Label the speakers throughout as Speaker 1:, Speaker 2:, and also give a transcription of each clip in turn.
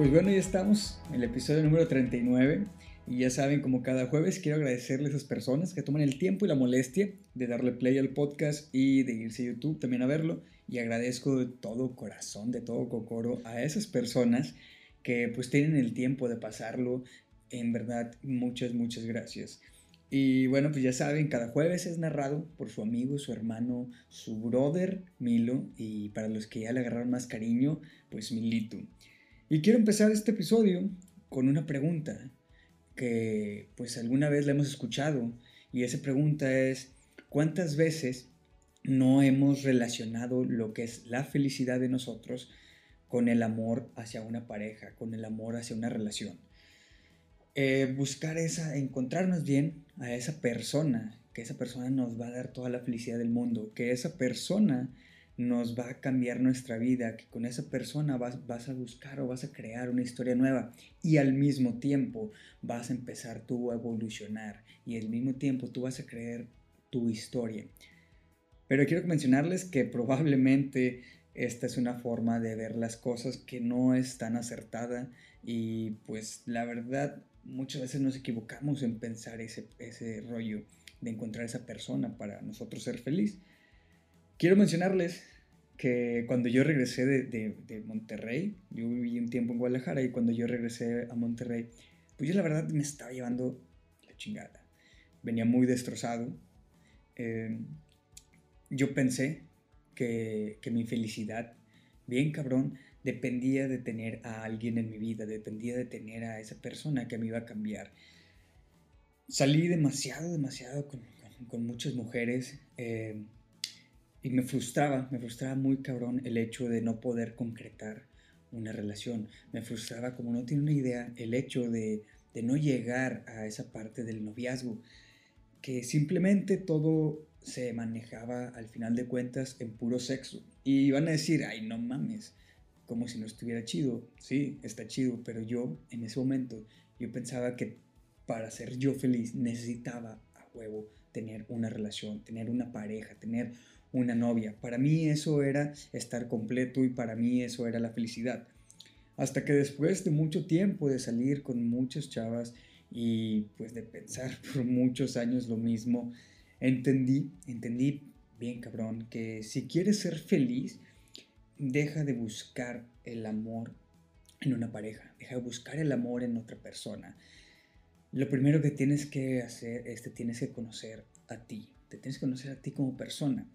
Speaker 1: Pues bueno, ya estamos en el episodio número 39 y ya saben, como cada jueves, quiero agradecerle a esas personas que toman el tiempo y la molestia de darle play al podcast y de irse a YouTube también a verlo. Y agradezco de todo corazón, de todo cocoro a esas personas que pues tienen el tiempo de pasarlo. En verdad, muchas, muchas gracias. Y bueno, pues ya saben, cada jueves es narrado por su amigo, su hermano, su brother Milo. Y para los que ya le agarraron más cariño, pues Milito. Y quiero empezar este episodio con una pregunta que pues alguna vez la hemos escuchado y esa pregunta es ¿cuántas veces no hemos relacionado lo que es la felicidad de nosotros con el amor hacia una pareja, con el amor hacia una relación? Eh, buscar esa, encontrarnos bien a esa persona, que esa persona nos va a dar toda la felicidad del mundo, que esa persona nos va a cambiar nuestra vida, que con esa persona vas, vas, a buscar o vas a crear una historia nueva y al mismo tiempo vas a empezar tú a evolucionar y al mismo tiempo tú vas a crear tu historia. Pero quiero mencionarles que probablemente esta es una forma de ver las cosas que no es tan acertada y pues la verdad muchas veces nos equivocamos en pensar ese, ese rollo de encontrar esa persona para nosotros ser feliz. Quiero mencionarles que cuando yo regresé de, de, Monterrey, yo viví un tiempo en Guadalajara y cuando yo regresé a Monterrey, pues yo la verdad me estaba llevando la chingada. Venía muy destrozado. Em, yo pensé que, que mi felicidad, bien cabrón, dependía de tener a alguien en mi vida, dependía de tener a esa persona que me iba a cambiar. Salí demasiado, demasiado con, con, muchas mujeres. Eh, y me frustraba, me frustraba muy cabrón el hecho de no poder concretar una relación. Me frustraba, como no tiene una idea, el hecho de, de no llegar a esa parte del noviazgo. Que simplemente todo se manejaba al final de cuentas en puro sexo. Y van a decir, ay, no mames, como si no estuviera chido. Sí, está chido, pero yo en ese momento, yo pensaba que para ser yo feliz necesitaba a huevo tener una relación, tener una pareja, tener una novia. Para mí eso era estar completo y para mí eso era la felicidad. Hasta que después de mucho tiempo de salir con muchas chavas y pues de pensar por muchos años lo mismo, entendí, entendí bien cabrón, que si quieres ser feliz, deja de buscar el amor en una pareja, deja de buscar el amor en otra persona. Lo primero que tienes que hacer es te tienes que conocer a ti, te tienes que conocer a ti como persona.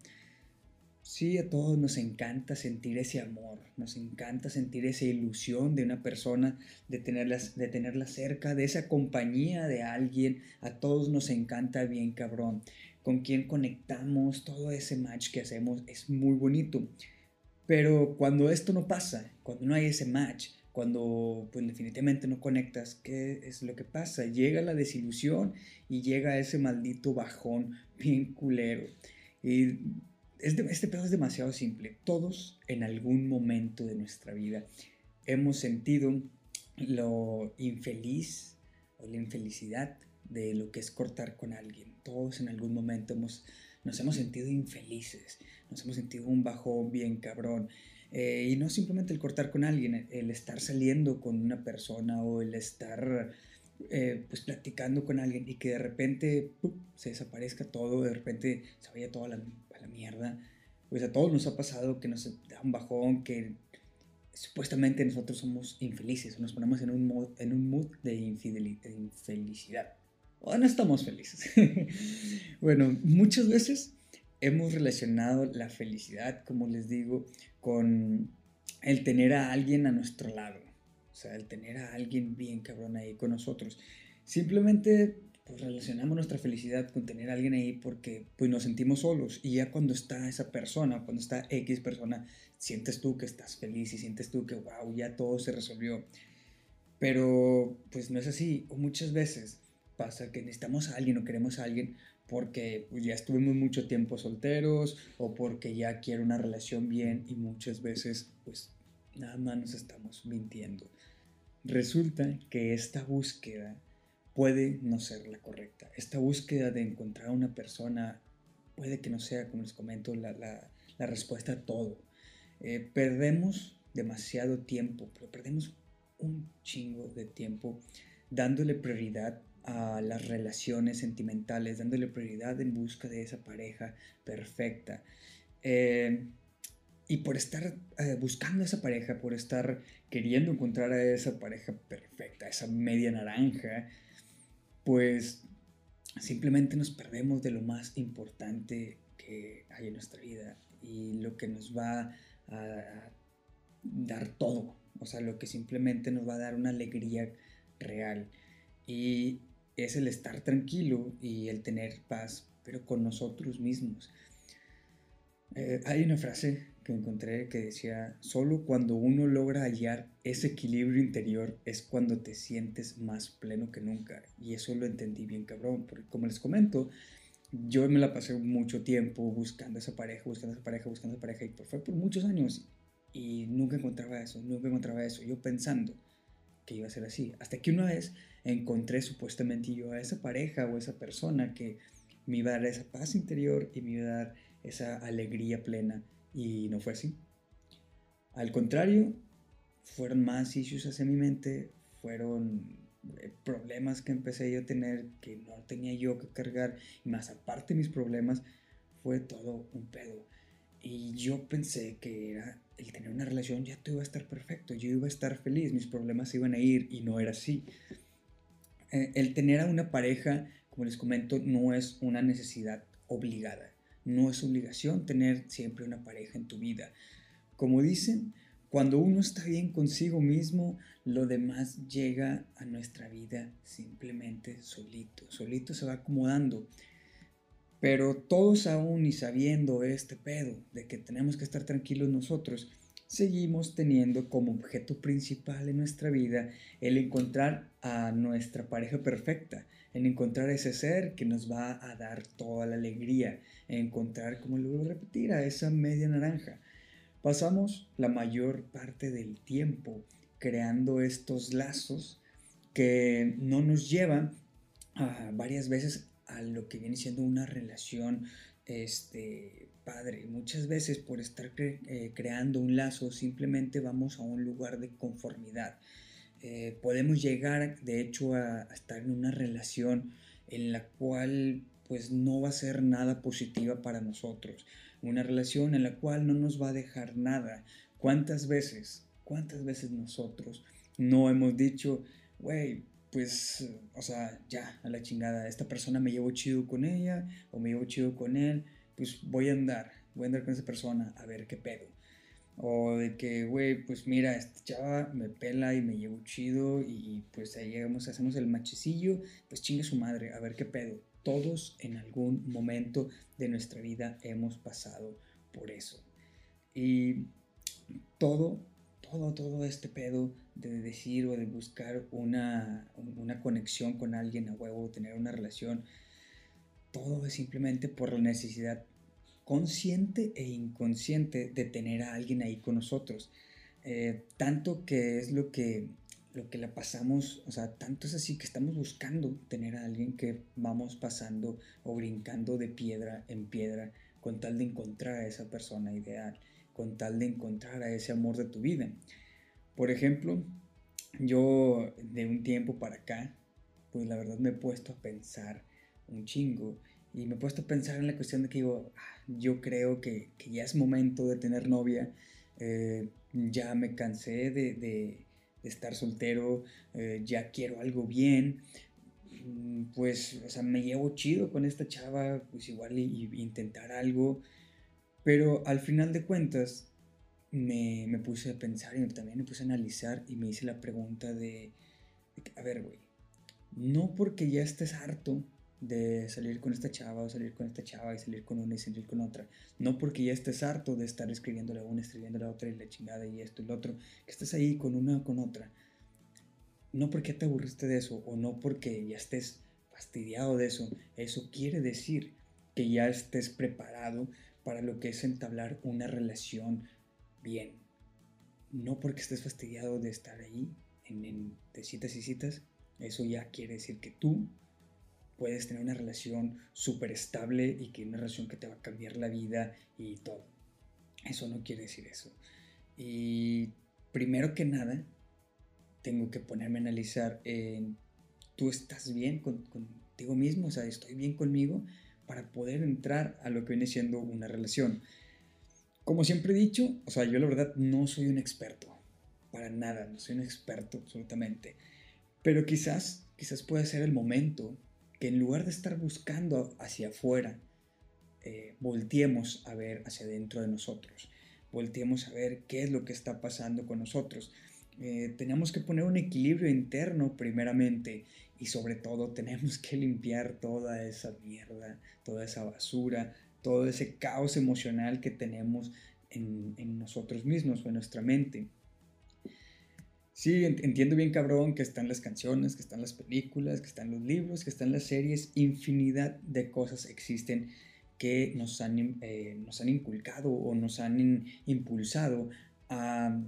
Speaker 1: Sí, a todos nos encanta sentir ese amor, nos encanta sentir esa ilusión de una persona, de tenerla, de tenerla cerca, de esa compañía de alguien. A todos nos encanta bien cabrón. Con quien conectamos, todo ese match que hacemos es muy bonito. Pero cuando esto no pasa, cuando no hay ese match, cuando pues definitivamente no conectas, ¿qué es lo que pasa? Llega la desilusión y llega ese maldito bajón bien culero. Y este pedo es demasiado simple. Todos en algún momento de nuestra vida hemos sentido lo infeliz o la infelicidad de lo que es cortar con alguien. Todos en algún momento hemos, nos hemos sentido infelices, nos hemos sentido un bajón bien cabrón. Eh, y no simplemente el cortar con alguien, el estar saliendo con una persona o el estar eh, pues platicando con alguien y que de repente se desaparezca todo, de repente se vaya toda la mierda. Pues a todos nos ha pasado que nos da un bajón, que supuestamente nosotros somos infelices, nos ponemos en un mood, en un mood de, infelicidad. O no estamos felices. bueno, muchas veces hemos relacionado la felicidad, como les digo, con el tener a alguien a nuestro lado. O sea, el tener a alguien bien cabrón ahí con nosotros. Simplemente pues relacionamos nuestra felicidad con tener a alguien ahí porque pues nos sentimos solos y ya cuando está esa persona, cuando está X persona, sientes tú que estás feliz y sientes tú que wow, ya todo se resolvió. Pero pues no es así, o muchas veces pasa que necesitamos a alguien o queremos a alguien porque pues, ya estuvimos mucho tiempo solteros o porque ya quiero una relación bien y muchas veces pues nada más nos estamos mintiendo. Resulta que esta búsqueda puede no ser la correcta. Esta búsqueda de encontrar a una persona puede que no sea, como les comento, la, la, respuesta a todo. Eh, perdemos demasiado tiempo, pero perdemos un chingo de tiempo dándole prioridad a las relaciones sentimentales, dándole prioridad en busca de esa pareja perfecta. Eh, y por estar eh, buscando esa pareja, por estar queriendo encontrar a esa pareja perfecta, esa media naranja, pues simplemente nos perdemos de lo más importante que hay en nuestra vida y lo que nos va a dar todo, o sea, lo que simplemente nos va a dar una alegría real y es el estar tranquilo y el tener paz, pero con nosotros mismos. Eh, hay una frase que encontré que decía, solo cuando uno logra hallar ese equilibrio interior es cuando te sientes más pleno que nunca. Y eso lo entendí bien cabrón, porque como les comento, yo me la pasé mucho tiempo buscando esa pareja, buscando esa pareja, buscando esa pareja, y fue por muchos años y nunca encontraba eso, nunca encontraba eso, yo pensando que iba a ser así. Hasta que una vez encontré supuestamente yo a esa pareja o esa persona que me iba a dar esa paz interior y me iba a dar esa alegría plena y no fue así. Al contrario, fueron más issues hacia mi mente, fueron eh, problemas que empecé yo a tener que no tenía yo que cargar y más aparte mis problemas fue todo un pedo. Y yo pensé que era el tener una relación ya todo iba a estar perfecto yo iba a estar feliz mis problemas iban a ir y no era así. Eh, el tener a una pareja como les comento no es una necesidad obligada no es obligación tener siempre una pareja en tu vida como dicen cuando uno está bien consigo mismo, lo demás llega a nuestra vida simplemente solito. Solito se va acomodando. Pero todos aún y sabiendo este pedo de que tenemos que estar tranquilos nosotros, seguimos teniendo como objeto principal en nuestra vida el encontrar a nuestra pareja perfecta, el encontrar ese ser que nos va a dar toda la alegría, encontrar, como lo voy a repetir, a esa media naranja. Pasamos la mayor parte del tiempo creando estos lazos que no nos llevan a varias veces a lo que viene siendo una relación este, padre. Muchas veces por estar eh, creando un lazo simplemente vamos a un lugar de conformidad. Eh, podemos llegar de hecho a, a, estar en una relación en la cual pues no va a ser nada positiva para nosotros una relación en la cual no nos va a dejar nada. ¿Cuántas veces, cuántas veces nosotros no hemos dicho, güey, pues, o sea, ya, a la chingada, esta persona me llevo chido con ella o me llevo chido con él, pues voy a andar, voy a andar con esa persona a ver qué pedo. O de que, güey, pues mira, esta chava me pela y me llevo chido y, pues ahí llegamos, hacemos el machecillo, pues chingue su madre, a ver qué pedo. Todos en algún momento de nuestra vida hemos pasado por eso. Y todo, todo, todo este pedo de decir o de buscar una, una conexión con alguien a huevo, tener una relación, todo es simplemente por la necesidad consciente e inconsciente de tener a alguien ahí con nosotros. Eh, tanto que es lo que, lo que la pasamos, o sea, tanto es así que estamos buscando tener a alguien que vamos pasando o brincando de piedra en piedra con tal de encontrar a esa persona ideal, con tal de encontrar a ese amor de tu vida. Por ejemplo, yo de un tiempo para acá, pues la verdad me he puesto a pensar un chingo y me he puesto a pensar en la cuestión de que digo, ah, yo creo que, que, ya es momento de tener novia, eh, ya me cansé de, de, de estar soltero, eh, ya quiero algo bien, mm, pues, o sea, me llevo chido con esta chava, pues igual y, y intentar algo, pero al final de cuentas me, me, puse a pensar y también me puse a analizar y me hice la pregunta de, de a ver, güey, no porque ya estés harto de salir con esta chava o salir con esta chava y salir con una y salir con otra. No porque ya estés harto de estar escribiéndole a una, escribiéndole a otra y la chingada y esto y lo otro, que estés ahí con una o con otra. No porque te aburriste de eso o no porque ya estés fastidiado de eso. Eso quiere decir que ya estés preparado para lo que es entablar una relación bien. No porque estés fastidiado de estar ahí en, en de citas y citas. Eso ya quiere decir que tú puedes tener una relación súper estable y que una relación que te va a cambiar la vida y todo. Eso no quiere decir eso. Y primero que nada, tengo que ponerme a analizar, ¿tú estás bien contigo mismo? O sea, ¿estoy bien conmigo? Para poder entrar a lo que viene siendo una relación. Como siempre he dicho, o sea, yo la verdad no soy un experto, para nada, no soy un experto absolutamente. Pero quizás, quizás puede ser el momento que en lugar de estar buscando hacia afuera, eh, volteemos a ver hacia dentro de nosotros, volteemos a ver qué es lo que está pasando con nosotros. Eh, tenemos que poner un equilibrio interno primeramente y sobre todo tenemos que limpiar toda esa mierda, toda esa basura, todo ese caos emocional que tenemos en, en nosotros mismos o en nuestra mente. Sí, entiendo bien, cabrón, que están las canciones, que están las películas, que están los libros, que están las series, infinidad de cosas existen que nos han, eh, nos han inculcado o nos han impulsado a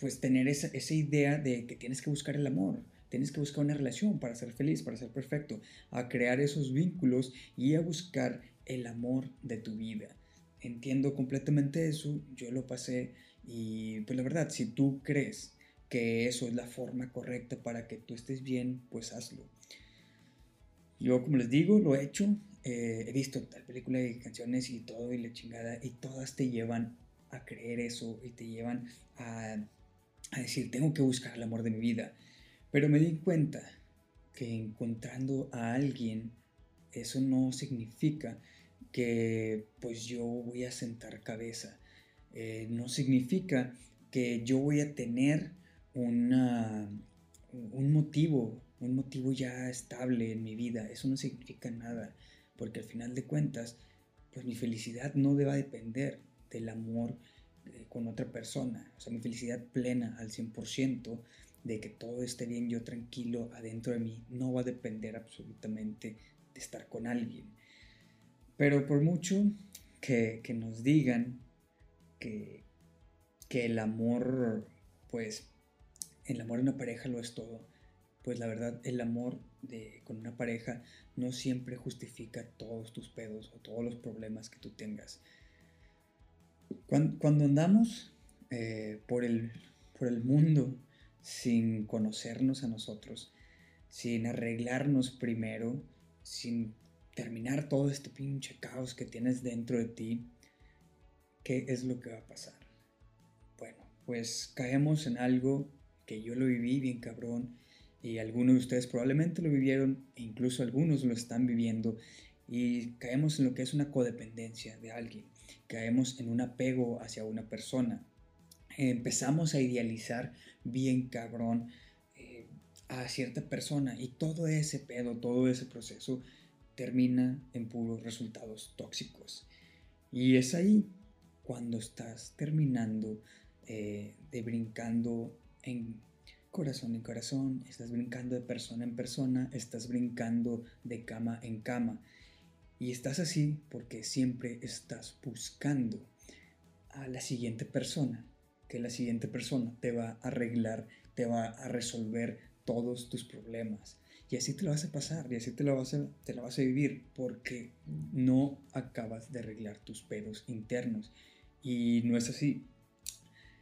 Speaker 1: pues tener esa, esa idea de que tienes que buscar el amor, tienes que buscar una relación para ser feliz, para ser perfecto, a crear esos vínculos y a buscar el amor de tu vida. Entiendo completamente eso, yo lo pasé y pues la verdad, si tú crees que eso es la forma correcta para que tú estés bien, pues hazlo. Yo, como les digo, lo he hecho, eh, he visto tal película y canciones y todo y la chingada, y todas te llevan a creer eso y te llevan a, a decir, tengo que buscar el amor de mi vida. Pero me di cuenta que encontrando a alguien, eso no significa que pues yo voy a sentar cabeza. Eh, no significa que yo voy a tener una, un motivo, un motivo ya estable en mi vida. Eso no significa nada, porque al final de cuentas, pues mi felicidad no debe depender del amor eh, con otra persona. O sea, mi felicidad plena al 100% de que todo esté bien, yo tranquilo adentro de mí, no va a depender absolutamente de estar con alguien. Pero por mucho que, que nos digan que, que el amor, pues, el amor en una pareja lo es todo. Pues la verdad, el amor de, con una pareja no siempre justifica todos tus pedos o todos los problemas que tú tengas. Cuando, andamos eh, por, el, por el mundo sin conocernos a nosotros, sin arreglarnos primero, sin terminar todo este pinche caos que tienes dentro de ti, ¿qué es lo que va a pasar? Bueno, pues caemos en algo que yo lo viví bien cabrón y algunos de ustedes probablemente lo vivieron e incluso algunos lo están viviendo y caemos en lo que es una codependencia de alguien, caemos en un apego hacia una persona, empezamos a idealizar bien cabrón eh, a cierta persona y todo ese pedo, todo ese proceso termina en puros resultados tóxicos. Y es ahí cuando estás terminando eh, de brincando en corazón en corazón, estás brincando de persona en persona, estás brincando de cama en cama. Y estás así porque siempre estás buscando a la siguiente persona, que la siguiente persona te va a arreglar, te va a resolver todos tus problemas. Y así te lo vas a pasar, y así te lo vas a, te la vas a vivir, porque no acabas de arreglar tus pedos internos. Y no es así.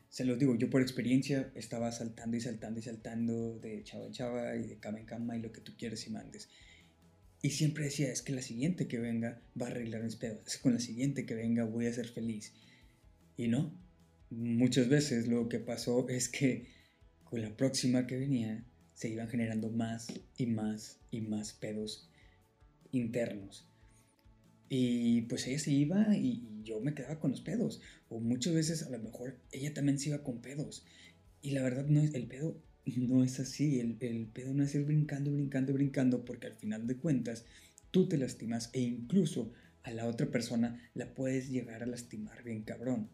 Speaker 1: Se los digo, yo por experiencia estaba saltando y saltando y saltando de chava en chava y de cama en cama y lo que tú quieres y mandes. Y siempre decía, es que la siguiente que venga va a arreglar mis pedos, con la siguiente que venga voy a ser feliz. Y no, muchas veces lo que pasó es que con la próxima que venía se iban generando más y más y más pedos internos. Y pues ella se iba y, yo me quedaba con los pedos. O muchas veces a lo mejor ella también se iba con pedos. Y la verdad no es, el pedo no es así. El, el pedo no es ir brincando, brincando, brincando, porque al final de cuentas tú te lastimas e incluso a la otra persona la puedes llegar a lastimar bien cabrón.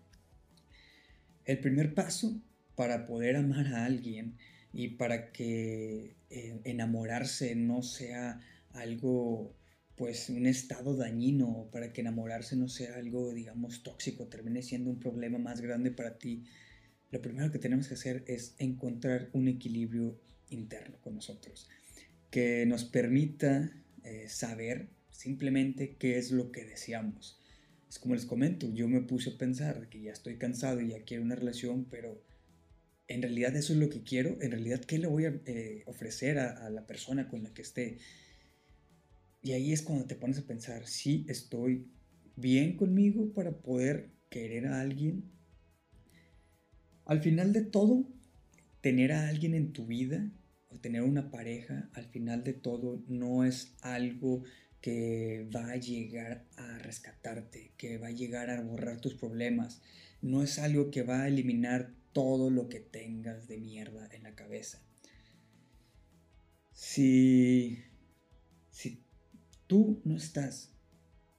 Speaker 1: El primer paso para poder amar a alguien y para que eh, enamorarse no sea algo pues un estado dañino para que enamorarse no sea algo, digamos, tóxico, termine siendo un problema más grande para ti, lo primero que tenemos que hacer es encontrar un equilibrio interno con nosotros, que nos permita eh, saber simplemente qué es lo que deseamos. Es como les comento, yo me puse a pensar que ya estoy cansado y ya quiero una relación, pero en realidad eso es lo que quiero, en realidad qué le voy a eh, ofrecer a, la persona con la que esté. Y ahí es cuando te pones a pensar, si estoy bien conmigo para poder querer a alguien. Al final de todo, tener a alguien en tu vida o tener una pareja, al final de todo, no es algo que va a llegar a rescatarte, que va a llegar a borrar tus problemas. No es algo que va a eliminar todo lo que tengas de mierda en la cabeza. Si, tú no estás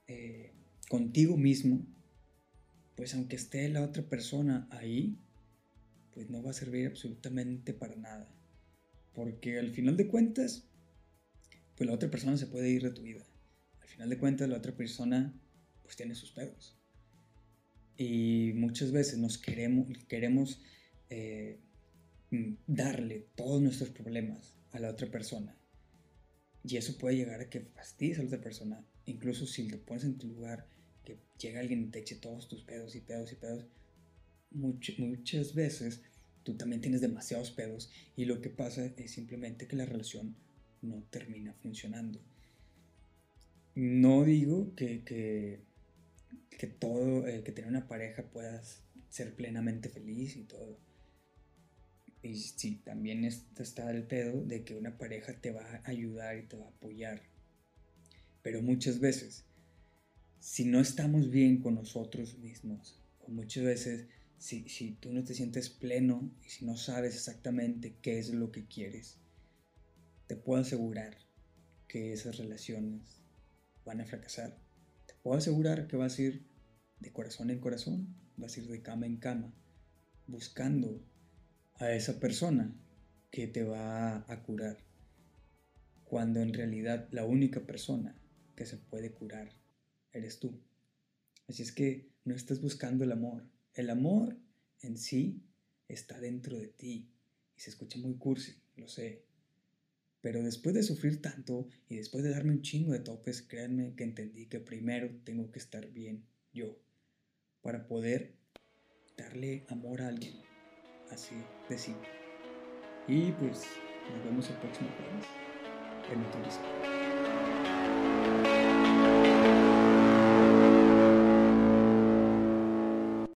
Speaker 1: eh, contigo mismo, pues aunque esté la otra persona ahí, pues no va a servir absolutamente para nada. Porque al final de cuentas, pues la otra persona se puede ir de tu vida. Al final de cuentas, la otra persona pues tiene sus pedos. Y muchas veces nos queremos, queremos eh, darle todos nuestros problemas a la otra persona. Y eso puede llegar a que fastidies a la otra persona. Incluso si te pones en tu lugar, que llega alguien y te eche todos tus pedos y pedos y pedos. muchas veces tú también tienes demasiados pedos y lo que pasa es simplemente que la relación no termina funcionando. No digo que, que que todo, eh, que tener una pareja puedas ser plenamente feliz y todo. Y sí, también está el pedo de que una pareja te va a ayudar y te va a apoyar. Pero muchas veces, si no estamos bien con nosotros mismos, o muchas veces si, si tú no te sientes pleno y si no sabes exactamente qué es lo que quieres, te puedo asegurar que esas relaciones van a fracasar puedo asegurar que vas a ir de corazón en corazón, vas a ir de cama en cama, buscando a esa persona que te va a curar, cuando en realidad la única persona que se puede curar eres tú. Así es que no estás buscando el amor. El amor en sí está dentro de ti. Y se escucha muy cursi, lo sé. Pero después de sufrir tanto y después de darme un chingo de topes, créanme que entendí que primero tengo que estar bien yo para poder darle amor a alguien. Así de simple. Y pues nos vemos el próximo jueves en